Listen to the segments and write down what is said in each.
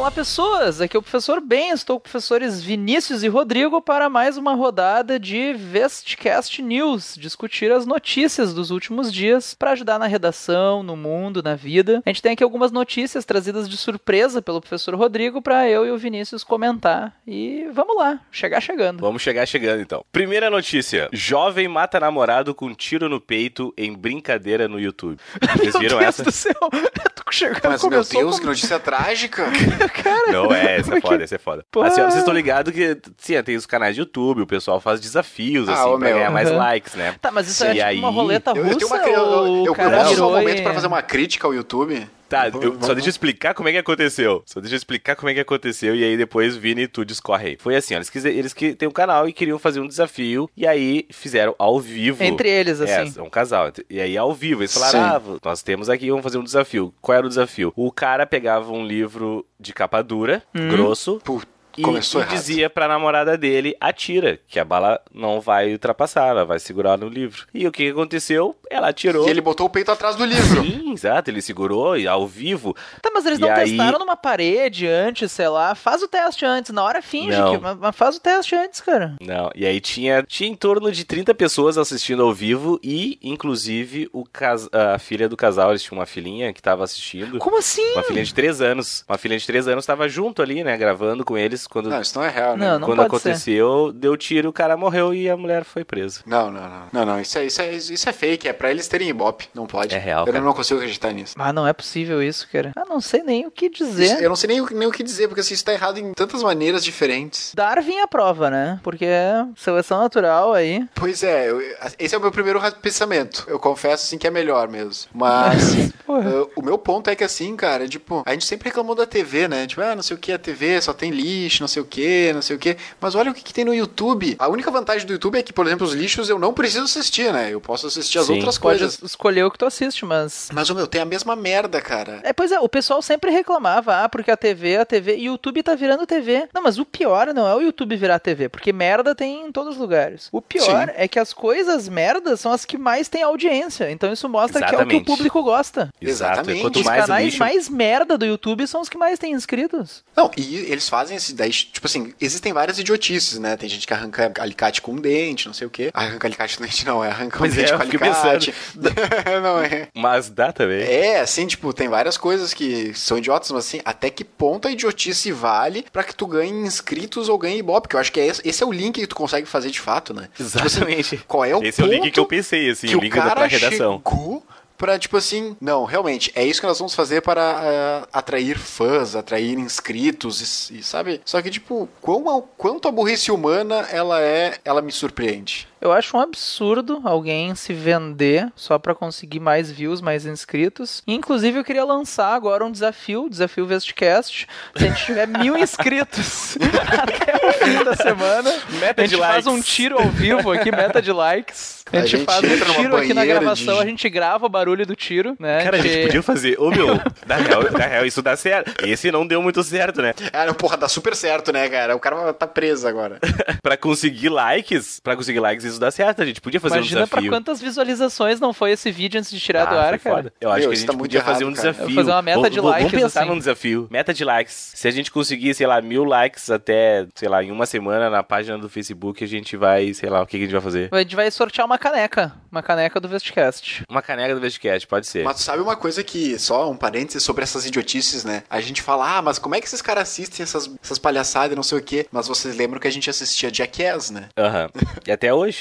Olá pessoas, aqui é o professor Ben, estou com os professores Vinícius e Rodrigo para mais uma rodada de Vestcast News, discutir as notícias dos últimos dias para ajudar na redação, no mundo, na vida. A gente tem aqui algumas notícias trazidas de surpresa pelo professor Rodrigo para eu e o Vinícius comentar. E vamos lá, chegar chegando. Vamos chegar chegando então. Primeira notícia: jovem mata namorado com tiro no peito em brincadeira no YouTube. Vocês viram meu Deus essa? do céu, chegando, Mas, meu Deus, com- que notícia trágica. Cara, Não, é, essa é Porque- foda, essa é foda. Porra. Assim, ó, vocês estão ligados que, sim, tem os canais de YouTube, o pessoal faz desafios, Ah, assim, ô, pra meu. ganhar mais Aham. likes, né? Tá, mas isso Sim, é tipo aí- uma roleta Eu, russa eu tenho uma, eu, eu, eu, eu posso só um momento e- pra fazer uma crítica ao YouTube? Tá, eu, só deixa eu explicar como é que aconteceu. Só deixa eu explicar como é que aconteceu e aí depois Vini tu discorre aí. Foi assim, ó, eles, quise- eles que têm um canal e queriam fazer um desafio e aí fizeram ao vivo. Entre eles, É, assim. é um casal. E aí, ao vivo, eles falaram: ah, nós temos aqui, vamos fazer um desafio. Qual era o desafio? O cara pegava um livro de capa dura, Hum. grosso. Pô, E, começou e errado. dizia pra namorada dele, atira, que a bala não vai ultrapassar, ela vai segurar no livro. E o que aconteceu? Ela atirou. E ele botou o peito atrás do livro. Sim, exato, ele segurou e ao vivo. Tá, mas eles E não aí- testaram numa parede antes, sei lá. Faz o teste antes. Na hora finge Não. que. Mas, mas faz o teste antes, cara. Não, e aí tinha, tinha em torno de 30 pessoas assistindo ao vivo e, inclusive, o cas... a filha do casal, eles tinham uma filhinha que tava assistindo. Como assim? Uma filhinha de 3 anos. Uma filhinha de 3 anos tava junto ali, né, gravando com eles quando, Não, isso não é real, né? Não, não quando pode aconteceu, deu tiro, o cara morreu e a mulher foi presa. Não, não, não. Não, não, isso é, isso é, isso é fake, é pra eles terem ibope. Não pode. É real, Eu cara. não consigo acreditar nisso. Ah, não é possível isso, cara. Ah, não sei nem o que Isso- dizer. eu não sei nem, o- nem o que dizer, porque assim, isso tá errado em tantas maneiras diferentes. Darwin é a prova, né? Porque é seleção natural aí. Pois é, eu- esse é o meu primeiro pensamento. Eu confesso, assim, que é melhor mesmo. Mas uh, o meu ponto é que, assim, cara, tipo, a gente sempre reclamou da TV, né? Tipo, ah, não sei o que, a TV só tem lixo, não sei o que, não sei o que. Mas olha o que, que tem no YouTube. A única vantagem do YouTube é que, por exemplo, os lixos eu não preciso assistir, né? Eu posso assistir as Sim. outras Pode coisas. escolher o que tu assiste, mas. Mas, o meu, tem a mesma merda, cara. É, pois é, o pessoal sempre reclamava, ah, porque a TV, a TV, e o YouTube tá virando TV. Não, mas o pior não é o YouTube virar TV, porque merda tem em todos os lugares. O pior Sim. é que as coisas merdas são as que mais têm audiência. Então isso mostra que é o que Exatamente. o público gosta. Exato. Exatamente. Quanto Os mais canais lixo, mais merda do YouTube são os que mais têm inscritos. Não, e eles fazem esse daí, tipo assim, existem várias idiotices, né? Tem gente que arranca alicate com um dente, não sei o quê. Arranca alicate com dente, não, é arranca um Pois é, dente com alicate. não é. mas dá também. É, assim, tipo, tem várias coisas que são idiotas, mas assim, até que ponto a idiotice vale pra que tu ganhe inscritos ou ganhe ibope? Porque eu acho que é esse, esse é o link que tu consegue fazer de fato, né? Exatamente. Qual é o Esse é o link que eu pensei, assim, que o link da redação. chegou pra, tipo assim, não, realmente, é isso que nós vamos fazer para ah, atrair fãs, atrair inscritos, e, e sabe? Só que, tipo, quão, quanto a burrice humana ela é, ela me surpreende. Eu acho um absurdo alguém se vender só pra conseguir mais views, mais inscritos. E, inclusive, eu queria lançar agora um desafio, desafio Vestcast. Se a gente tiver mil inscritos até o fim da semana, Meta a gente de faz likes. um tiro ao vivo aqui, meta de likes. A A gente, gente faz um tiro aqui na gravação, de- a gente grava o barulho do tiro, né? Cara, a gente podia fazer. Ô, meu, na real, na real, isso dá certo. Esse não deu muito certo, né? Ah, não, porra, dá super certo, né, cara? O cara tá preso agora. pra conseguir likes, pra conseguir likes, isso dá certo. A gente podia fazer Imagina um pra desafio. quantas visualizações não foi esse vídeo antes de tirar do Ah, ar, foi cara. foda. Eu acho Meu, que a gente tá muito podia fazer um errado, cara. desafio. Eu vou fazer uma meta Vamos- de vamos- likes, Vamos pensar assim. num desafio. Meta de likes. Se a gente conseguir, sei lá, mil likes até, sei lá, em uma semana na página do Facebook, a gente vai, sei lá, o que, que a gente vai fazer? A gente vai sortear uma caneca. Uma caneca do Vestcast. Uma caneca do Vestcast, pode ser. Mas tu sabe uma coisa que, só um parênteses sobre essas idiotices, né? A gente fala, ah, mas como é que esses caras assistem essas, essas palhaçadas e não sei o quê? Mas vocês lembram que a gente assistia Jackass, né? Aham. E até hoje.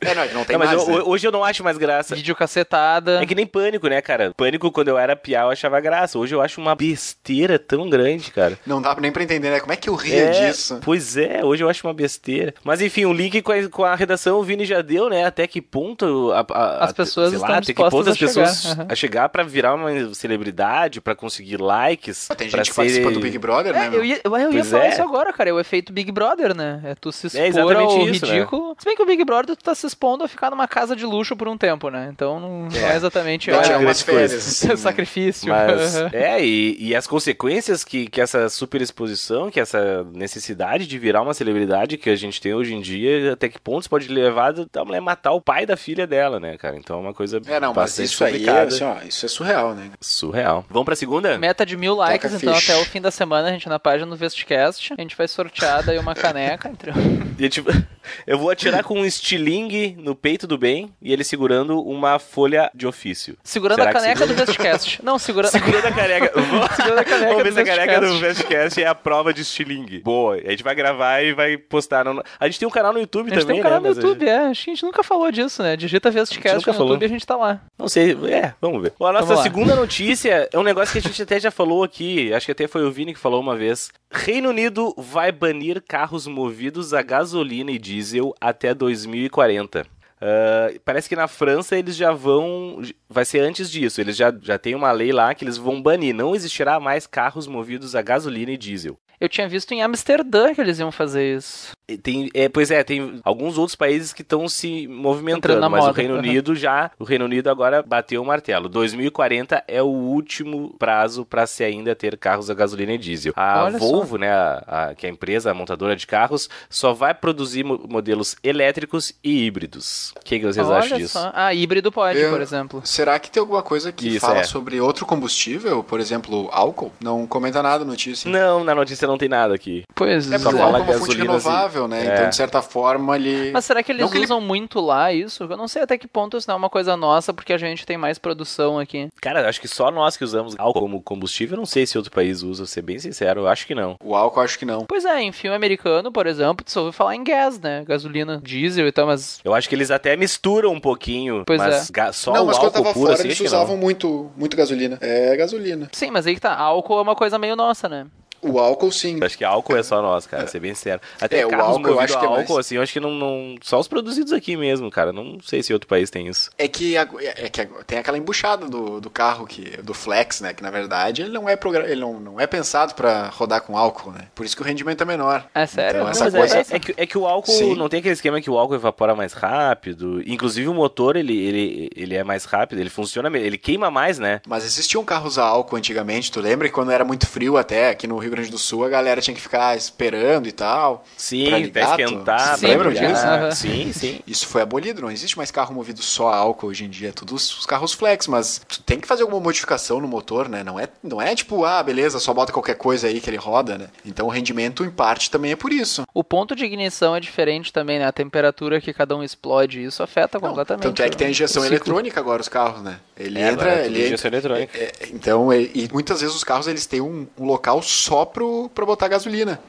É, não, não tem Não, mas mais, eu- né? hoje eu não acho mais graça. Vídeo cacetada. É que nem pânico, né, cara? Pânico, quando eu era piá, eu achava graça. Hoje eu acho uma besteira tão grande, cara. Não dá nem pra entender, né? Como é que eu ria É, disso? Pois é, hoje eu acho uma besteira. Mas enfim, o link com a, com a redação o Vini já deu, né? Até que ponto a, a- As pessoas sei lá, até que ponto as a pessoas chegar, aham. a chegar pra virar uma celebridade, pra conseguir likes. Tem pra gente que participa ser- do Big Brother, né? É, meu? eu ia, eu, ia falar é. isso agora, cara. É o efeito Big Brother, né? É tu se É expor exatamente ao isso, né? ridículo. Se bem que o Big Big Brother tu tá se expondo a ficar numa casa de luxo por um tempo, né? Então não é, é exatamente olha, grande coisa. férias. assim, né? sacrifício. Mas, Aham. é, e, e as consequências que, que essa superexposição, que essa necessidade de virar uma celebridade que a gente tem hoje em dia, até que pontos pode levar da mulher matar o pai da filha dela, né, cara? Então é uma coisa É, não, mas bastante isso aí é, complicada. assim, ó, isso é surreal, né? Surreal. Vamos pra segunda? Meta de mil likes, Toca então ficha. até o fim da semana a gente na página do Vestcast. A gente vai sortear daí uma caneca. Entre... E, tipo, eu vou atirar com um estilingue no peito do bem e ele segurando uma folha de ofício. Segurando Será a caneca segura? do Vestcast. Não, segurando. Segurando a caneca. Segurando a caneca Vamos ver do se a caneca do Vestcast. É a prova de estilingue. Boa. A gente vai gravar e vai postar. No... A gente tem um canal no YouTube A gente também, tem um canal né? no mas a YouTube, é. A gente nunca falou disso, né? Digita Vestcast no falou. YouTube e a gente tá lá. Não sei, é, vamos ver. Bom, a nossa segunda notícia é um negócio que a gente até já falou aqui, acho que até foi o Vini que falou uma vez. Reino Unido vai banir carros movidos a gasolina e diesel até 2040. Ah, parece que na França eles já vão. Vai ser antes disso. Eles já, já tem uma lei lá que eles vão banir. Não existirá mais carros movidos a gasolina e diesel. Eu tinha visto em Amsterdã que eles iam fazer isso. Tem, é, pois é, tem alguns outros países que estão se movimentando, mas o moda, Reino aham. Unido já, o Reino Unido agora bateu o martelo. 2040 é o último prazo para se ainda ter carros a gasolina e diesel. A Olha só. Volvo, né, a, a- que é a empresa a montadora de carros, só vai produzir mo- modelos elétricos e híbridos. O que, que vocês Olha acham disso? só. Ah, híbrido pode, Eu- por exemplo. Será que tem alguma coisa que Isso, fala é. sobre outro combustível? Por exemplo, álcool? Não comenta nada na notícia. Não, na notícia não tem nada aqui. Pois É Só o fala álcool é uma fonte gasolina, assim. renovável, né? É. Então, de certa forma, ele... Mas será que eles Não ele- usam muito lá isso? Eu não sei até que ponto isso não é uma coisa nossa, porque a gente tem mais produção aqui. Cara, acho que só nós que usamos álcool como combustível, eu não sei se outro país usa, vou ser bem sincero, eu acho que não. O álcool, acho que não. Pois é, em filme americano, por exemplo, tu só ouve falar em gás, né? Gasolina, diesel e tal, mas. Eu acho que eles até misturam um pouquinho, Pois mas é. ga- só não, o mas quando álcool tava puro fora, assim, eles não. usavam muito, muito gasolina. É gasolina. Sim, mas aí que tá. Álcool é uma coisa meio nossa, né? O álcool, sim. Acho que álcool é só nós, cara, ser bem sincero. Até É, o carros álcool eu acho que é álcool, mais. assim, eu acho que não, não... Só os produzidos aqui mesmo, cara. Não sei se outro país tem isso. É que, a- é que tem aquela embuchada do, do carro, que, do Flex, né? Que na verdade ele não é, progra- ele não, não é pensado pra rodar com álcool, né? Por isso que o rendimento é menor. É sério? Então, Não, essa Mas é- coisa- é, é que, é que o álcool, Sim. não tem aquele esquema que o álcool evapora mais rápido. Inclusive o motor, ele, ele, ele é mais rápido, ele funciona, ele queima mais, né? Mas existiam carros a álcool antigamente, tu lembra que quando era muito frio até, aqui no Rio Grande do Sul, a galera tinha que ficar esperando e tal. Sim, Pra tu- esquentar, Sim, pra lembram disso? Aham. Sim, sim. Isso foi abolido, não existe mais carro movido só a álcool hoje em dia, é tudo os os carros flex, mas tu tem que fazer alguma modificação no motor, né? Não é, não é tipo, ah, beleza, só bota qualquer coisa aí que ele roda, né? Então o rendimento, em parte, também é por isso. O ponto de ignição é diferente também, né? A temperatura que cada um explode, isso afeta Não, completamente. tanto é que tem a injeção eletrônica agora, os carros, né? Ele É, entra, é ele injeção eletrônica. É, é, então, é- e muitas vezes os carros eles têm um, um local só pro, pra botar gasolina.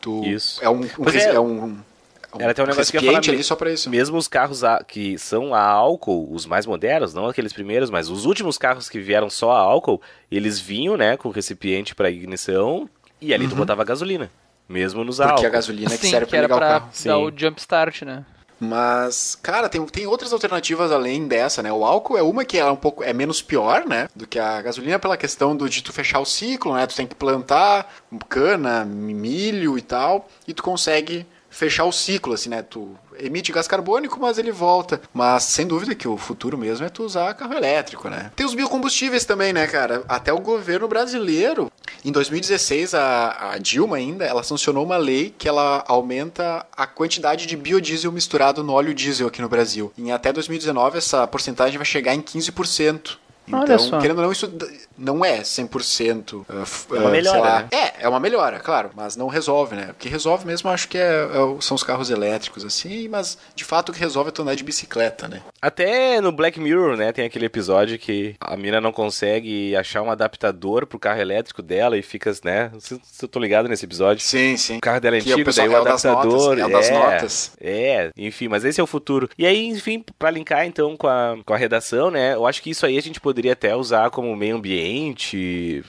Tu, Isso. É um, um, é. é um, Era até um negócio que eu ia falar ali só pra isso. Mesmo os carros a- que são a álcool, os mais modernos, não aqueles primeiros, mas os últimos carros que vieram só a álcool, eles vinham, né, com recipiente para ignição e ali tu botava gasolina, mesmo nos Uhum. Porque álcool. a gasolina que Sim, serve que pra era ligar o pra carro. dar Sim. o jump start, né? Mas, cara, tem, tem outras alternativas além dessa, né? O álcool é uma que é um pouco é menos pior, né? Do que a gasolina pela questão do, de tu fechar o ciclo, né? Tu tem que plantar cana, milho e tal, e tu consegue fechar o ciclo, assim, né? Tu emite gás carbônico, mas ele volta. Mas sem dúvida que o futuro mesmo é tu usar carro elétrico, né? Tem os biocombustíveis também, né, cara? Até o governo brasileiro, em 2016, a, a Dilma ainda, ela sancionou uma lei que ela aumenta a quantidade de biodiesel misturado no óleo diesel aqui no Brasil. Em até 2019, essa porcentagem vai chegar em 15%. Olha Então, querendo ou não, isso não é 100%. uh, f- É uma uh, melhora, sei lá. né? É, é uma melhora, claro, mas não resolve, né? O que resolve mesmo, acho que é, é são os carros elétricos, assim, mas de fato o que resolve é tu andar de bicicleta, né? Até no Black Mirror, né, tem aquele episódio que a mina não consegue achar um adaptador pro carro elétrico dela e fica, né, se eu tô ligado nesse episódio. Sim, sim. O carro dela é Que é antigo, daí o é o das adaptador. notas, é o das notas. É, enfim, mas esse é o futuro. E aí, enfim, pra linkar então com a, com a redação, né? Eu acho que isso aí a gente poderia até usar como meio ambiente,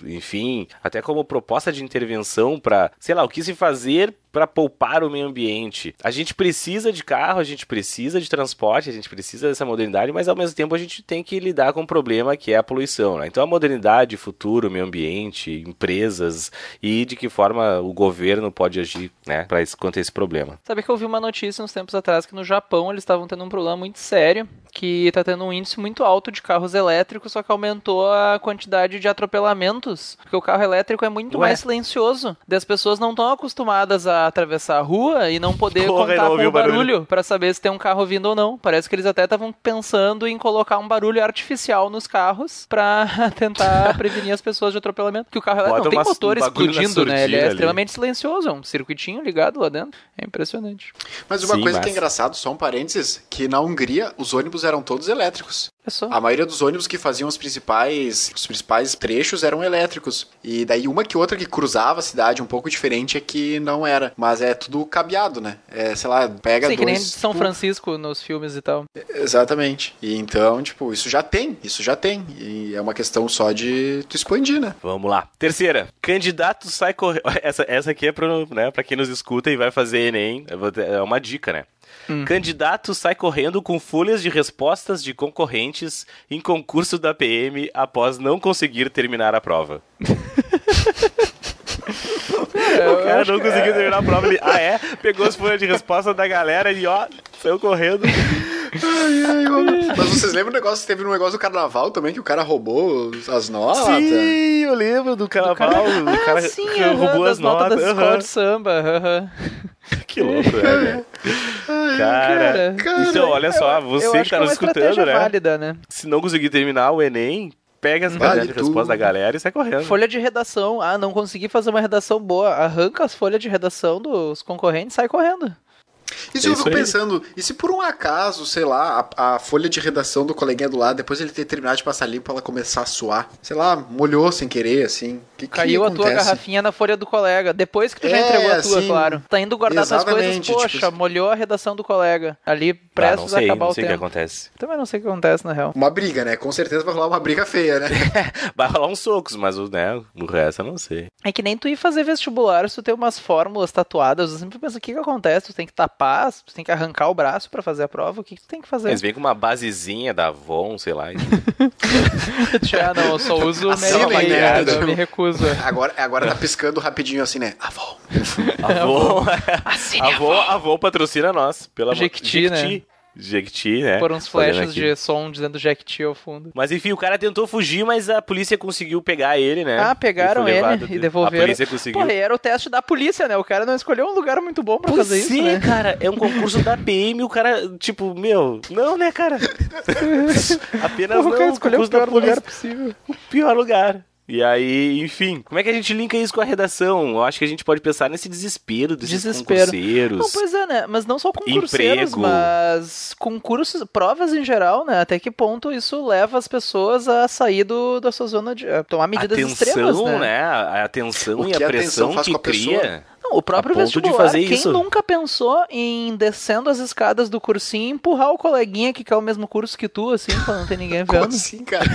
enfim, até como proposta de intervenção pra, sei lá, o que se fazer para poupar o meio ambiente. A gente precisa de carro, a gente precisa de transporte, a gente precisa dessa modernidade, mas ao mesmo tempo a gente tem que lidar com um problema que é a poluição. Né? Então a modernidade, futuro, meio ambiente, empresas e de que forma o governo pode agir né, para a esse problema. Sabe que eu vi uma notícia uns tempos atrás que no Japão eles estavam tendo um problema muito sério, que está tendo um índice muito alto de carros elétricos, só que aumentou a quantidade de atropelamentos, porque o carro elétrico é muito Ué? mais silencioso. E as pessoas não estão acostumadas a atravessar a rua e não poder Porra, contar não com o barulho. barulho para saber se tem um carro vindo ou não. Parece que eles até estavam pensando em colocar um barulho artificial nos carros para tentar prevenir as pessoas de atropelamento. Que o carro elétrico não tem motor um explodindo, né? Ele é ali. extremamente silencioso, é um circuitinho ligado lá dentro. É impressionante. Mas uma Sim, coisa que é engraçado, só um parênteses, que na Hungria os ônibus eram todos elétricos. É só. A maioria dos ônibus que faziam os principais, os principais trechos eram elétricos. E daí uma que outra que cruzava a cidade um pouco diferente é que não era. Mas é tudo cabeado, né? É, sei lá, pega Sim, que nem dois... São Francisco nos filmes e tal. Exatamente. E então, tipo, isso já tem, isso já tem. E é uma questão só de tu expandir, né? Vamos lá. Terceira, candidato sai correndo. Essa, essa aqui é pro, né, pra quem nos escuta e vai fazer Enem. É uma dica, né? Candidato sai correndo com folhas de respostas de concorrentes em concurso da PM após não conseguir terminar a prova. o cara não conseguiu terminar a prova. Ele, ah, é? Pegou as folhas de resposta da galera e ó, saiu correndo. Mas vocês lembram o negócio que teve no negócio do carnaval também, que o cara roubou as notas? Sim, eu lembro do carnaval. O cara, ah, sim, roubou as notas notas. das escolas de samba. Que louco, né, velho? Cara, cara, então olha só, Eu você acho que tá é nos escutando, né? válida, né? Se não conseguir terminar o Enem, pega as Vale folhas de resposta da galera e sai correndo. Folha de redação. Ah, não consegui fazer uma redação boa. Arranca as folhas de redação dos concorrentes e sai correndo. E se É eu fico aí. pensando, e se por um acaso, sei lá, a, a folha de redação do coleguinha do lado, depois ele ter terminado de passar limpo, ela começar a suar? Sei lá, molhou sem querer, assim. Que, que Caiu a tua garrafinha na folha do colega. Depois que tu já É, entregou a tua, assim, claro. Tá indo guardar tuas coisas, exatamente, poxa, tipo- molhou a redação do colega. Ali, Ah, não prestes a sei, acabar não o sei o que tempo. acontece. Também não sei o que acontece, na real. Uma briga, né? Com certeza vai rolar uma briga feia, né? Vai rolar uns socos, mas o, né, o resto eu não sei. É que nem tu ir fazer vestibular, se tu tem umas fórmulas tatuadas, eu sempre penso, o que que acontece? Tu tem que tapar, tu tem que arrancar o braço pra fazer a prova, o que que tu tem que fazer? Eles vêm com uma basezinha da Avon, sei lá. Ah, não, eu só uso Assim, Mary eu me recuso. Agora, agora tá piscando rapidinho assim, né? Avon. Avon, Avon, Avon patrocina nós. Pela Jequiti, né? Jequiti, Jequiti, né? Por uns flashes de som dizendo Jack ao fundo. Mas enfim, o cara tentou fugir, mas a polícia conseguiu pegar ele, né? Ah, pegaram ele levado- e devolveram. A polícia conseguiu. E era o teste da polícia, né? O cara não escolheu um lugar muito bom pra Pois fazer isso, é, né? cara, é um concurso da PM, o cara, tipo, meu, não, né, cara? Apenas Porra, o cara não, escolheu o pior lugar possível. o pior lugar. E aí, enfim, como é que a gente linka isso com a redação? Eu acho que a gente pode pensar nesse desespero desses Desespero. concurseiros. Não, pois é, né? Mas não só concurseiros, Emprego. mas concursos, provas em geral, né? Até que ponto isso leva as pessoas a sair do, da sua zona de. a tomar medidas atenção, extremas, né? né? A atenção O e a pressão que cria. Não, o próprio ponto de vestibular, fazer quem isso. nunca pensou em descendo as escadas do cursinho e empurrar o coleguinha que quer o mesmo curso que tu, assim, quando não tem ninguém Como vendo? assim, cara?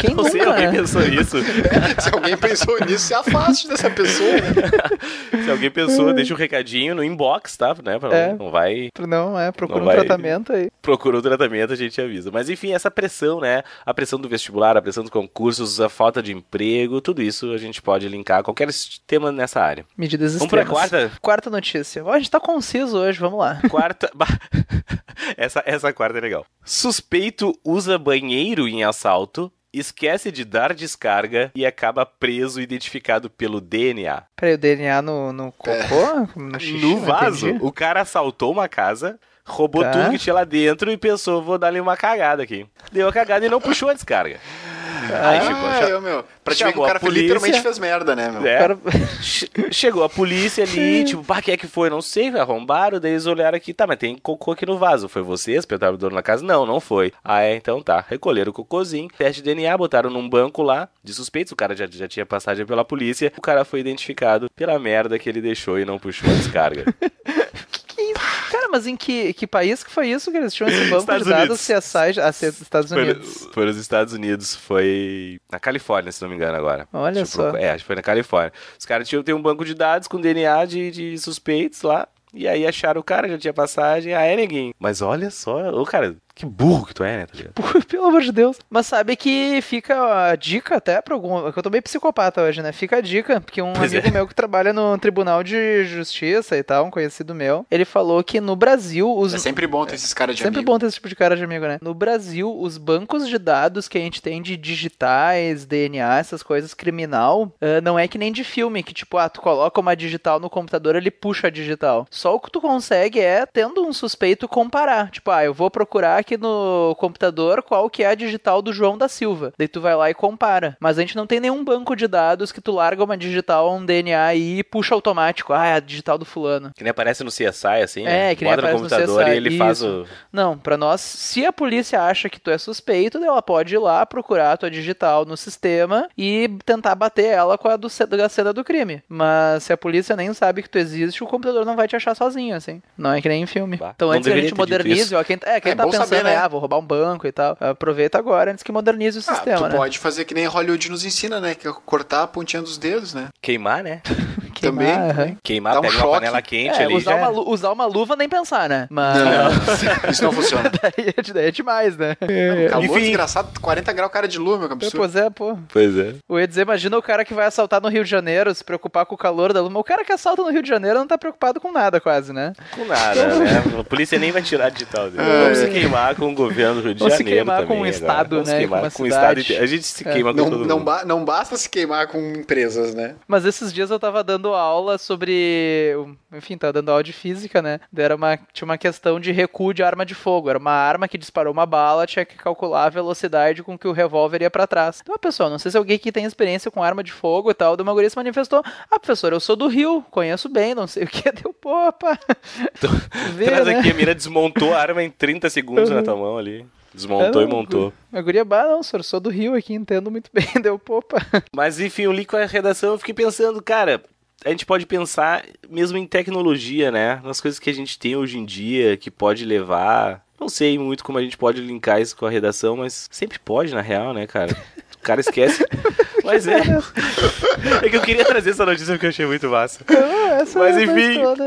Quem Não sei, nunca, alguém né? pensou nisso. Se alguém pensou nisso, se afaste dessa pessoa, né? Se alguém pensou, deixa um recadinho no inbox, tá? Né? Pra- É. Não vai Não, é, procura Não um vai- tratamento aí. procura o tratamento, a gente avisa. Mas enfim, essa pressão, né? A pressão do vestibular, a pressão dos concursos, a falta de emprego, tudo isso a gente pode linkar a qualquer tema nessa área. Medidas extremas. Quarta? Quarta notícia. A gente tá conciso hoje, vamos lá. Quarta. Essa, essa quarta é legal. Suspeito usa banheiro em assalto, esquece de dar descarga e acaba preso identificado pelo DNA. Peraí, o DNA no, no cocô? No xixi? no vaso, entendi. o cara assaltou uma casa, roubou Tá. tudo que tinha lá dentro e pensou, vou dar-lhe uma cagada aqui. Deu a cagada e não puxou a descarga. Aí ficou, Ah, eu, meu. Pra te ver que o a cara polícia. literalmente fez merda, né, meu? É. O cara- Che- Chegou a polícia ali, tipo, pá, quem é que foi? Não sei, arrombaram, daí eles olharam aqui, tá, mas tem cocô aqui no vaso. Foi vocês? Perguntaram o dono da casa? Não, não foi. Ah, é, então tá. Recolheram o cocôzinho, teste de DNA, botaram num banco lá, de suspeitos, o cara já, já tinha passagem pela polícia, o cara foi identificado pela merda que ele deixou e não puxou a descarga. Mas em que, que país que foi isso que eles tinham esse banco Estados de dados. CSI, ah, C- Estados Foi, Unidos? foi nos Estados Unidos, foi na Califórnia, se não me engano agora. Olha Deixa só. É, acho que foi na Califórnia. Os caras tinham tem um banco de dados com DNA de, de suspeitos lá. E aí acharam o cara, já tinha passagem. Ah, é ninguém. Mas olha só, ô cara, que burro que tu é, né? Tá? Pô, Pelo amor de Deus. Mas sabe que fica a dica até pra algum. é que Eu tô meio psicopata hoje, né? Fica a dica, porque um Pois amigo é. meu que trabalha no Tribunal de Justiça e tal, um conhecido meu, ele falou que no Brasil os. É sempre bom ter esses caras de Sempre amigo. bom ter esse tipo de cara de amigo, né? No Brasil, os bancos de dados que a gente tem de digitais, DNA, essas coisas, criminal, ah, não é que nem de filme, que tipo, ah, tu coloca uma digital no computador, ele puxa a digital. Só o que tu consegue é, tendo um suspeito, comparar. Tipo, ah, eu vou procurar aqui no computador qual que é a digital do João da Silva. Daí tu vai lá e compara. Mas a gente não tem nenhum banco de dados que tu larga uma digital, um DNA e puxa automático. Ah, é a digital do fulano. Que nem aparece no CSI, assim, É, né? que nem Bota no aparece no computador CSI, e ele faz isso. o... Não, pra nós, se a polícia acha que tu é suspeito, ela pode ir lá procurar a tua digital no sistema e tentar bater ela com a do, da cena do crime. Mas se a polícia nem sabe que tu existe, o computador não vai te achar sozinho, assim. Não é que nem em filme. Bah, então antes que a gente modernize, ó, quem, é, quem É tá bom pensando, saber, né? ah, vou roubar um banco e tal, aproveita agora antes que modernize o Ah, sistema, tu né? pode fazer que nem Hollywood nos ensina, né? Que é cortar a pontinha dos dedos, né? Queimar, né? Também, Queimar, também. aham. Queimar, Dá um pega uma panela quente É, ali. usar uma, é. lu- usar uma luva nem pensar, né? Mas Não, isso não funciona. daí, é, daí é demais, né? Calor Enfim. desgraçado, 40 graus cara de lua, meu absurdo. Pois é, pô. Pois é. Eu ia dizer, imagina o cara que vai assaltar no Rio de Janeiro, se preocupar com o calor da lua. O cara que assalta no Rio de Janeiro não tá preocupado com nada, quase, né? Com nada, né? A polícia nem vai tirar a digital dele. É. Vamos se queimar com o governo do Rio de Vamos se Janeiro queimar também com o estado, Vamos né, queimar com uma com o estado. A gente se É. queima com Não, todo não, mundo. ba- não basta se queimar com empresas, né? Mas esses dias eu tava dando aula sobre. Enfim, tava dando aula de física, né? Era uma, tinha uma questão de recuo de arma de fogo. Era uma arma que disparou uma bala, tinha que calcular a velocidade com que o revólver ia pra trás. Então, pessoal, não sei se alguém que tem experiência com arma de fogo e tal, de uma guria se manifestou. Ah, professor, eu sou do Rio, conheço bem, não sei o que. Deu, pô, opa. Vê, Traz né? aqui, a mira desmontou a arma em 30 segundos na tua mão ali. Desmontou É, e não, montou. A guria, bah, não, senhor, sou do Rio aqui, entendo muito bem. Deu, pô, opa. Mas enfim, eu li com a redação eu fiquei pensando, cara, a gente pode pensar mesmo em tecnologia, né? Nas coisas que a gente tem hoje em dia, que pode levar. Não sei muito como a gente pode linkar isso com a redação, mas sempre pode, na real, né, cara? O cara esquece. mas é. É que eu queria trazer essa notícia porque eu achei muito massa. Ah, essa Mas, é a enfim, toda.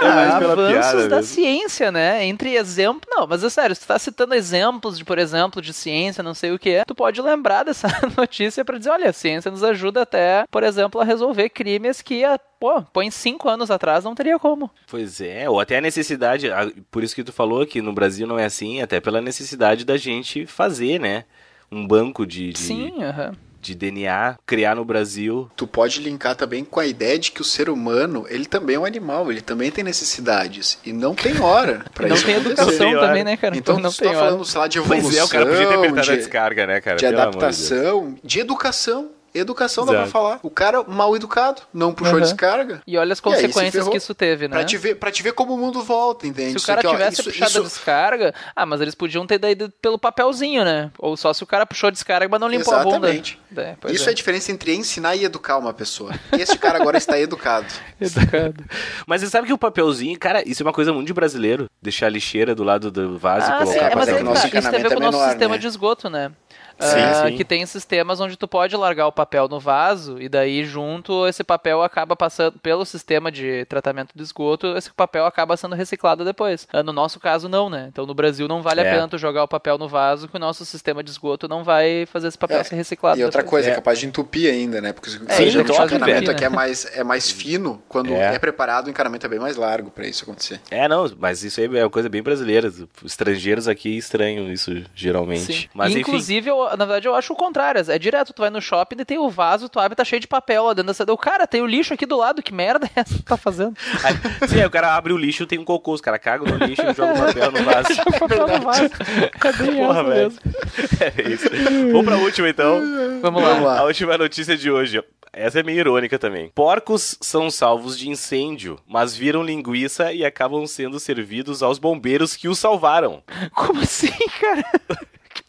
é mais Ah, pela avanços piada da mesmo. ciência, né? Entre exemplos. Não, mas é sério, se tu tá citando exemplos de, por exemplo, de ciência, não sei o que, tu pode lembrar dessa notícia pra dizer, olha, a ciência nos ajuda até, por exemplo, a resolver crimes que, ah, pô, põe cinco anos atrás não teria como. Pois é, ou até a necessidade, a- por isso que tu falou que no Brasil não é assim, até pela necessidade da gente fazer, né? Um banco de, de, Sim, aham. De DNA, criar no Brasil. Tu pode linkar também com a ideia de que o ser humano, ele também é um animal, ele também tem necessidades. E não tem hora Não isso tem acontecer. educação Não tem também, né, cara? Então, não tu tem tá hora. falando, sei lá, de evolução, Pois é, o cara podia ter de, a descarga, né, cara? de Pelo amor de Deus. adaptação, de educação. Educação dá pra falar. O cara mal educado, não puxou Aham. descarga. E olha as E consequências que isso teve, né? Pra, te ver, pra te ver como o mundo volta, entende? Se o Isso cara aqui, ó, tivesse isso- puxado isso- a descarga, ah, mas eles podiam ter daído pelo papelzinho, né? Ou só se o cara puxou a descarga, mas não limpou a bunda. Exatamente. É, Isso é. a diferença entre ensinar e educar uma pessoa. E esse cara agora está educado. Educado. Mas você sabe que o papelzinho, cara, isso é uma coisa muito de brasileiro. Deixar a lixeira do lado do vaso e Ah, colocar sim, pra é, mas que nosso tá. Isso tem a ver encanamento com o é nosso menor, sistema né? de esgoto, né? Sim, Ah, sim. Que tem sistemas onde tu pode largar o papel no vaso e daí junto esse papel acaba passando pelo sistema de tratamento do esgoto, esse papel acaba sendo reciclado depois. Ah, No nosso caso não, né? Então no Brasil não vale É. a pena tu jogar o papel no vaso que o nosso sistema de esgoto não vai fazer esse papel É, ser reciclado. E outra depois. coisa, é É. capaz de entupir ainda, né? Porque Sim, o encanamento né? aqui é mais, é mais fino. Quando É. é. preparado, o encanamento é bem mais largo pra isso acontecer. É, não, mas isso aí é uma coisa bem brasileira. Os estrangeiros aqui estranham isso, geralmente. Sim. Mas E, enfim. inclusive, eu- na verdade, eu acho o contrário. É direto, tu vai no shopping e tem o vaso, tu abre e tá cheio de papel lá dentro da O Cara, tem o lixo aqui do lado, que merda é essa que tu tá fazendo? Aí, sim, aí o cara abre o lixo, tem um cocô, os caras cagam no lixo e jogam o papel no vaso. o papel no vaso. É bem Porra, essa velho. mesmo. É isso. Vamos pra última então. Vamos lá. Vamos lá. A última notícia de hoje. Essa é meio irônica também. Porcos são salvos de incêndio, mas viram linguiça e acabam sendo servidos aos bombeiros que os salvaram. Como assim, cara?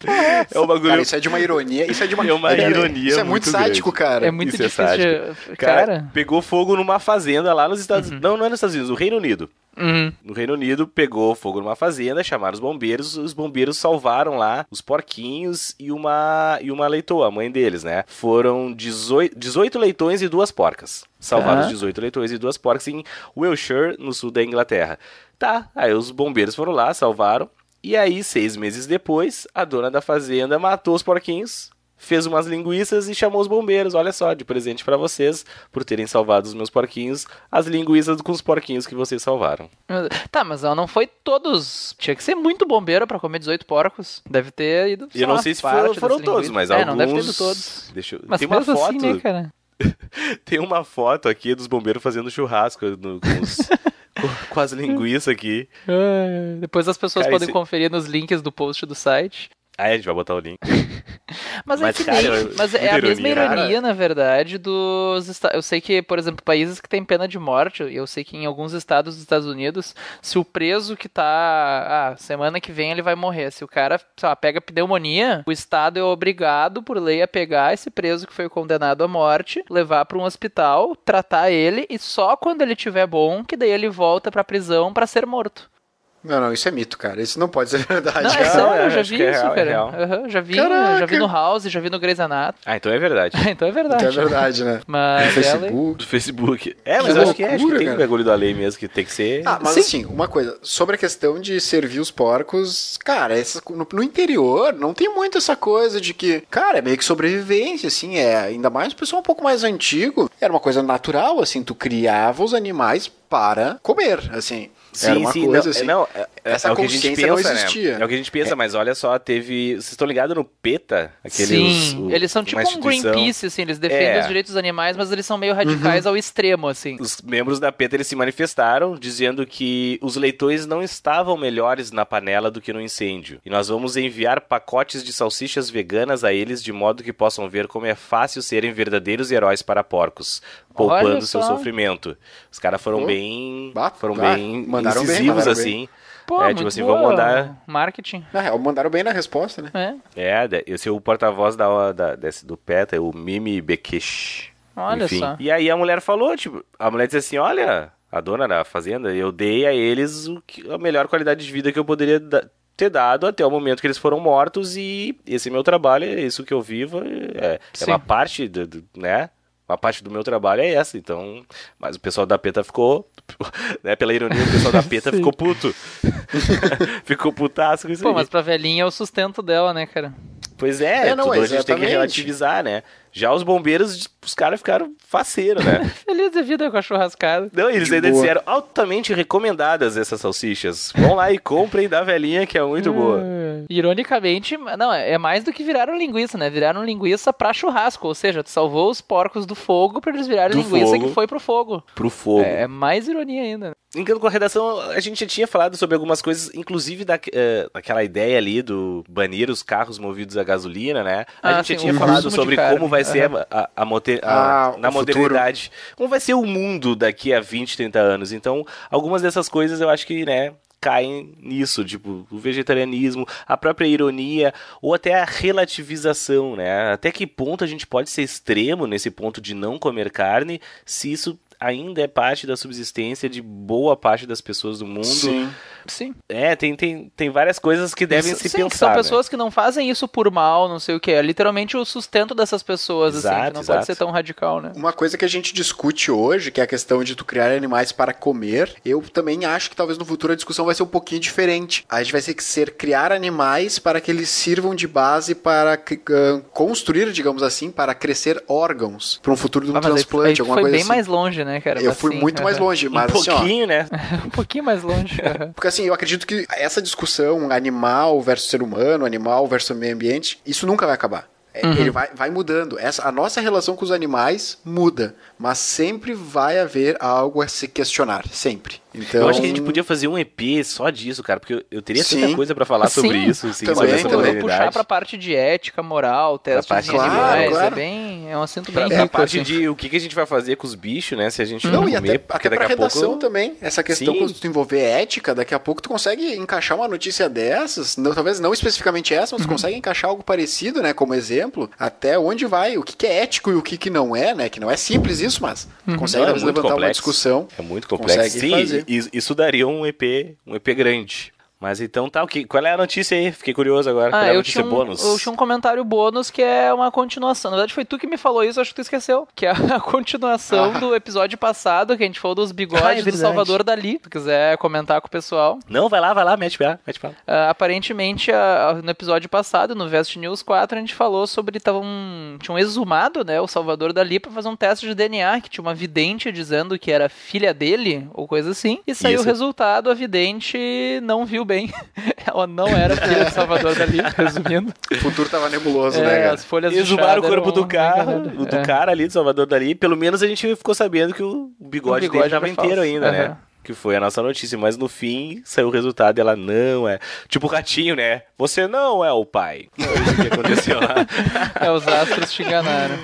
É um bagulho. Cara, isso é de uma ironia. Isso é de uma, É uma ironia Isso é muito muito sádico, cara. É muito Isso é difícil de... Cara, Cara... pegou fogo numa fazenda lá nos Estados Unidos. Não, não é nos Estados Unidos, no Reino Unido. Uhum. No Reino Unido, pegou fogo numa fazenda, chamaram os bombeiros, os bombeiros salvaram lá os porquinhos e uma, e uma leitoa, a mãe deles, né? Foram 18, 18 leitões e duas porcas. Salvaram Tá. os 18 leitões e duas porcas em Wiltshire, no sul da Inglaterra. Tá, aí os bombeiros foram lá, salvaram. E aí, seis meses depois, a dona da fazenda matou os porquinhos, fez umas linguiças e chamou os bombeiros. Olha só, de presente pra vocês, por terem salvado os meus porquinhos, as linguiças com os porquinhos que vocês salvaram. Tá, mas ela não foi todos. Tinha que ser muito bombeiro pra comer 18 porcos. Deve ter ido. E eu não sei se foram, foram todos, mas é, alguns... não deve ter ido todos. Deixa eu... Mas Tem uma mesmo foto, assim, né, cara? tem uma foto aqui dos bombeiros fazendo churrasco no- com, os- com- as linguiças aqui. Ai, Depois as pessoas Cara, podem esse- conferir nos links do post do site. Aí a gente vai botar o link. Mas, é Mas, que cara, nem- eu- mas é a mesma ironia, cara. na verdade, dos Eu sei que, por exemplo, países que têm pena de morte, eu sei que em alguns estados dos Estados Unidos, se o preso que tá. Ah, semana que vem ele vai morrer. Se o cara, sei lá, pega pneumonia, o estado é obrigado, por lei, a pegar esse preso que foi condenado à morte, levar pra um hospital, tratar ele, e só quando ele tiver bom, que daí ele volta pra prisão pra ser morto. Não, não, isso é mito, cara. Isso não pode ser verdade. Não, é sério, é, eu já vi é isso, real, é cara. já vi, Caraca. já vi no House, já vi no Grey's Anatomy. Ah, então é verdade. então é verdade. Então é verdade, né? Mas ela- Facebook. Do Facebook. É, mas Que eu acho que, é, acho que loucura, tem um bagulho da lei mesmo que tem que ser. Ah, mas Sim. assim, uma coisa, sobre a questão de servir os porcos, cara, essa- no, no interior não tem muito essa coisa de que, cara, é meio que sobrevivência, assim, é, ainda mais o pessoal um pouco mais antigo, era uma coisa natural, assim, tu criava os animais para comer, assim. Era uma coisa não, assim. não, é, é- essa é o que a gente consciência não pensa, existia. né? É o que a gente pensa, mas olha só, teve. Vocês estão ligados no PETA? Aqueles, Sim, o- eles são tipo um Greenpeace, assim, eles defendem É. os direitos dos animais, mas eles são meio radicais ao extremo, assim. Os membros da PETA eles se manifestaram dizendo que os leitões não estavam melhores na panela do que no incêndio. E nós vamos enviar pacotes de salsichas veganas a eles de modo que possam ver como é fácil serem verdadeiros heróis para porcos, poupando Olha seu sofrimento. Os caras foram Pô. bem, Bah, foram bah, bem mandaram bem, incisivos mandaram assim. Pô, é, tipo assim, vamos mandar Marketing. Na real, mandaram bem na resposta, né? É, É, de- esse é o porta-voz da, da, desse, do PETA, é o Mimi Bekesh. olha Enfim. só. E aí a mulher falou, tipo, a mulher disse assim, olha, a dona da fazenda, eu dei a eles o que- a melhor qualidade de vida que eu poderia da- ter dado até o momento que eles foram mortos e esse é meu trabalho, é isso que eu vivo, é, é uma parte, do, do- né? Uma parte do meu trabalho é essa, então... Mas o pessoal da PETA ficou, né, pela ironia, o pessoal da PETA ficou puto. ficou putaço com isso Pô, aí. mas pra velhinha é o sustento dela, né, cara? Pois é, É, não, tudo a gente tem que relativizar, né? Já os bombeiros, os caras ficaram faceiros, né? Feliz da vida com a churrascada. Não, eles De ainda boa. disseram altamente recomendadas essas salsichas. Vão lá e comprem da velhinha, que é muito boa. É. Ironicamente, não, é mais do que viraram linguiça, né? Viraram linguiça pra churrasco, ou seja, tu salvou os porcos do fogo pra eles virarem Do linguiça fogo. que foi pro fogo. Pro fogo. É, é mais ironia ainda. Brincando com a redação, a gente já tinha falado sobre algumas coisas, inclusive da, eh, daquela ideia ali do banir os carros movidos a gasolina, né? A Ah, gente sim, já tinha falado sobre carne. como vai ser a, a, a- Ah, na o futuro. modernidade. Como vai ser o mundo daqui a 20, 30 anos. Então, algumas dessas coisas eu acho que, né, caem nisso, tipo, o vegetarianismo, a própria ironia, ou até a relativização, né? Até que ponto a gente pode ser extremo nesse ponto de não comer carne, se isso ainda é parte da subsistência de boa parte das pessoas do mundo. Sim. Sim. É, tem, tem, tem várias coisas que devem se Sim, pensar. que são né? pessoas que não fazem isso por mal, não sei o que. É literalmente o sustento dessas pessoas, assim, Exato, que não exato. pode ser tão radical, né? Uma coisa que a gente discute hoje, que é a questão de tu criar animais para comer, eu também acho que talvez no futuro a discussão vai ser um pouquinho diferente. A gente vai ter que ser criar animais para que eles sirvam de base para ah, construir, digamos assim, para crescer órgãos para um futuro de um Ah, mas aí- aí transplante, tu alguma foi coisa bem assim. mais longe, né, cara? Eu Mas fui sim, muito mais longe, Um mas assim, ó, pouquinho, né? um pouquinho mais longe. porque assim, eu acredito que essa discussão animal versus ser humano, animal versus meio ambiente, isso nunca vai acabar. É, Uhum. Ele vai, vai mudando. Essa, a nossa relação com os animais muda, mas sempre vai haver algo a se questionar, sempre. Então, Eu acho que a gente podia fazer um EP só disso, cara, porque eu, eu teria tanta Sim. coisa pra falar sobre Sim, isso, assim, também, sobre essa também. Puxar pra parte de ética, moral, testes parte de de- animais, Claro, claro. é bem... É um assunto Pra, bem pra rico, parte assim. de o que, que a gente vai fazer com os bichos, né? Se a gente Não, não e comer, até, porque até pra daqui a redação pouco... também. Essa questão, Sim. quando tu envolver ética, daqui a pouco tu consegue encaixar uma notícia dessas, não, talvez não especificamente essa, mas tu consegue encaixar algo parecido, né, como exemplo, até onde vai, o que, que é ético e o que, que não é, né, que não é simples isso, mas consegue Não, é levantar uma complexo. discussão. É muito complexo. Sim, fazer. isso daria um EP, um EP grande. Mas então tá, o que, qual é a notícia aí? Fiquei curioso agora. qual é Ah, a eu notícia tinha, um, bônus? eu tinha um comentário bônus que é uma continuação. Na verdade, foi tu que me falou isso, acho que tu esqueceu. Que é a continuação Ah. do episódio passado, que a gente falou dos Ah, é bigodes do. Salvador Dali. Se tu quiser comentar com o pessoal. Não, vai lá, vai lá, mete pé, mete pé. Ah, aparentemente, ah, no episódio passado, no Vest News 4, a gente falou sobre. Tavam, tinham exumado né, o Salvador Dali pra fazer um teste de DNA, que tinha uma vidente dizendo que era filha dele, ou coisa assim. E saiu Isso. o resultado, a vidente não viu bem. Ela não era filha do Salvador Dali, resumindo. O futuro tava nebuloso, né, É, cara? as folhas de Exumaram o corpo do cara, uma- do É. cara ali, do Salvador dali. Pelo menos a gente ficou sabendo que o bigode, O bigode dele tava inteiro falso. ainda, né? Aham. Que foi a nossa notícia. Mas no fim saiu o resultado e ela não é. Tipo o ratinho, né? Você não é o pai. Foi isso que aconteceu lá. É, os astros te enganaram.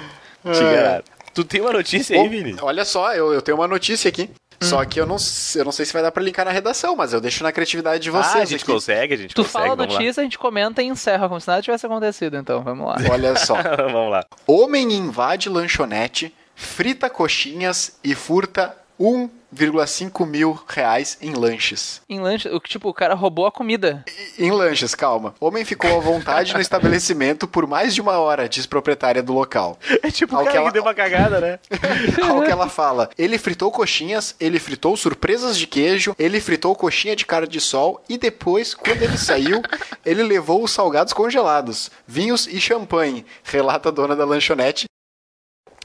Te enganaram. Tu tem uma notícia aí, Vini? Olha só, eu, eu tenho uma notícia aqui. Só que eu não, eu não sei se vai dar pra linkar na redação, mas eu deixo na criatividade de ah, vocês a gente aqui. consegue, a gente Tu consegue. fala a vamos lá. notícia, a gente comenta e encerra, como se nada tivesse acontecido, então, vamos lá. Olha só. vamos lá. Homem invade lanchonete, frita coxinhas e furta 1,5 mil reais em lanches. Em lanche, o que tipo, o cara roubou a comida. Em lanches, calma. Homem ficou à vontade no estabelecimento por mais de uma hora, diz proprietária do local. É tipo o cara que que ela- deu uma cagada, né? Ao que ela fala, ele fritou coxinhas, ele fritou surpresas de queijo, ele fritou coxinha de cara de sol e depois, quando ele saiu, ele levou os salgados congelados, vinhos e champanhe, relata a dona da lanchonete.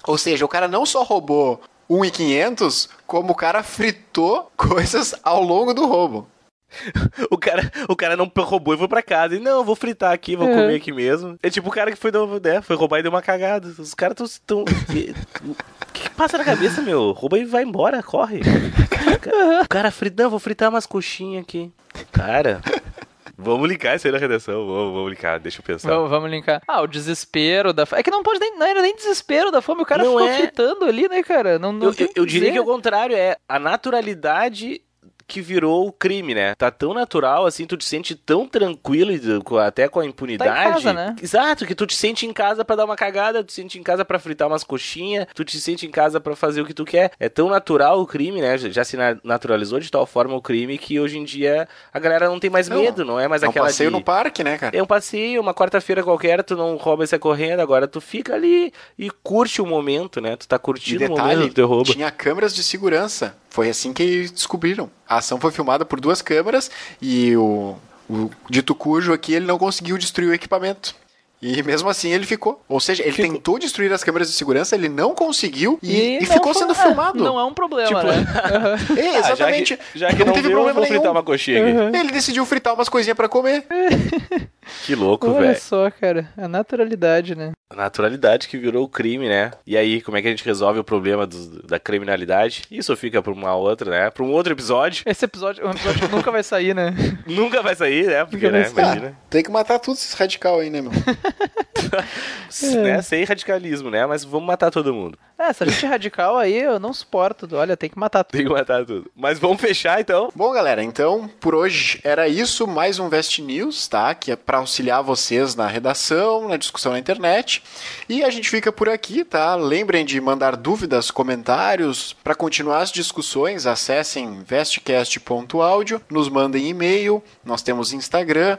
Ou seja, o cara não só roubou 1,500, como o cara fritou coisas ao longo do roubo. O cara, o cara não roubou e foi pra casa. E não, eu vou fritar aqui, vou É. comer aqui mesmo. É tipo o cara que foi, né, foi roubar e deu uma cagada. Os caras tão. tão o que, que passa na cabeça, meu? Rouba e vai embora, corre. O cara frita, não, vou fritar umas coxinhas aqui. Cara. Vamos linkar isso aí na redação. Vamos, vamos linkar, deixa eu pensar. Vamos, vamos linkar. Ah, o desespero da fome. É que não pode nem. Não era nem desespero da fome, o cara Não ficou é. fritando ali, né, cara? Não, não Eu, eu, eu diria que é o contrário, é a naturalidade que virou o crime, né? Tá tão natural, assim, tu te sente tão tranquilo, e até com a impunidade. casa, né? Exato, que tu te sente em casa pra dar uma cagada, tu te sente em casa pra fritar umas coxinhas, tu te sente em casa pra fazer o que tu quer. É tão natural o crime, né? Já se na- naturalizou de tal forma o crime que hoje em dia a galera não tem mais Não, medo, não é mais É um aquela passeio de... no parque, né, cara? É um passeio, uma quarta-feira qualquer, tu não rouba e sai correndo, agora tu fica ali e curte o momento, né? Tu tá E curtindo o detalhe, momento do teu roubo. tinha câmeras de segurança. Foi assim que descobriram. A ação foi filmada por duas câmeras e o, o dito cujo aqui ele não conseguiu destruir o equipamento. E mesmo assim ele ficou. Ou seja, ele Ficou. tentou destruir as câmeras de segurança, ele não conseguiu e, e não ficou foi- sendo é, filmado. Não é um problema, Tipo, né? Aham. É, exatamente. Ah, já que, já que não, teve deu, eu problema vou fritar nenhum. uma coxinha aqui. Ele decidiu fritar umas coisinhas pra comer. Que louco, Olha velho. só, cara. A naturalidade, né? A naturalidade que virou o crime, né? E aí, como é que a gente resolve o problema dos- da criminalidade? Isso fica pra uma outra, né? Pra um outro episódio. Esse episódio é um episódio que nunca vai sair, né? Nunca vai sair, né? Porque, Nunca vai né? sair. Imagina. Tem que matar tudo esses radical aí, né, meu? Né? Sem radicalismo, né? Mas vamos matar todo mundo. É, essa gente radical aí eu não suporto. Olha, tem que matar tudo. Tem que matar tudo. Mas vamos fechar, então. Bom, galera, então por hoje era isso, mais um Vest News, tá? Que é para auxiliar vocês na redação, na discussão na internet. E a gente fica por aqui, tá? Lembrem de mandar dúvidas, comentários. Para continuar as discussões, acessem vestcast.audio, nos mandem e-mail, nós temos Instagram,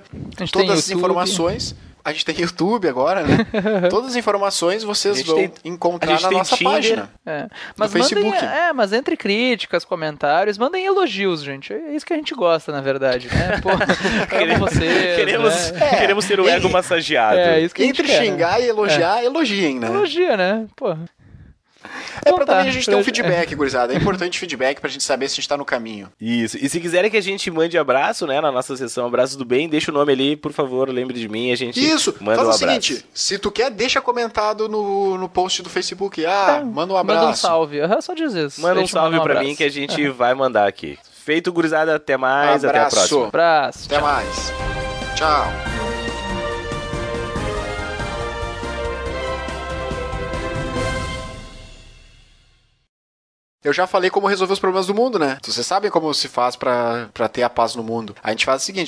todas as YouTube. informações. A gente tem YouTube agora, né? Todas as informações vocês vão tem- encontrar na tem nossa Tinder. página. É. Mas No mandem, Facebook. é, mas entre críticas, comentários, mandem elogios, gente. É isso que a gente gosta, na verdade, né? Pô, amo vocês, queremos, né? É. queremos ter o ego massageado. É, isso que a gente Entre quer, né? xingar e elogiar, elogiem, né? Elogia, né? Pô. É Então pra tá, também a gente ter um pra- feedback, gurizada. É importante feedback pra gente saber se a gente tá no caminho. Isso. E se quiserem que a gente mande abraço, né, na nossa sessão Abraço do Bem, deixa o nome ali, por favor, lembre de mim, a gente Isso, manda faz um o abraço. seguinte, se tu quer, deixa comentado no, no post do Facebook. Ah, É, manda um abraço. Manda um salve. Aham, só diz isso. Manda um salve mandar pra abraço. mim que a gente vai mandar aqui. Feito, gurizada, até mais, até a próxima. Abraço. Até mais. Tchau. Eu já falei como resolver os problemas do mundo, né? Vocês sabem como se faz pra ter a paz no mundo. A gente faz o seguinte: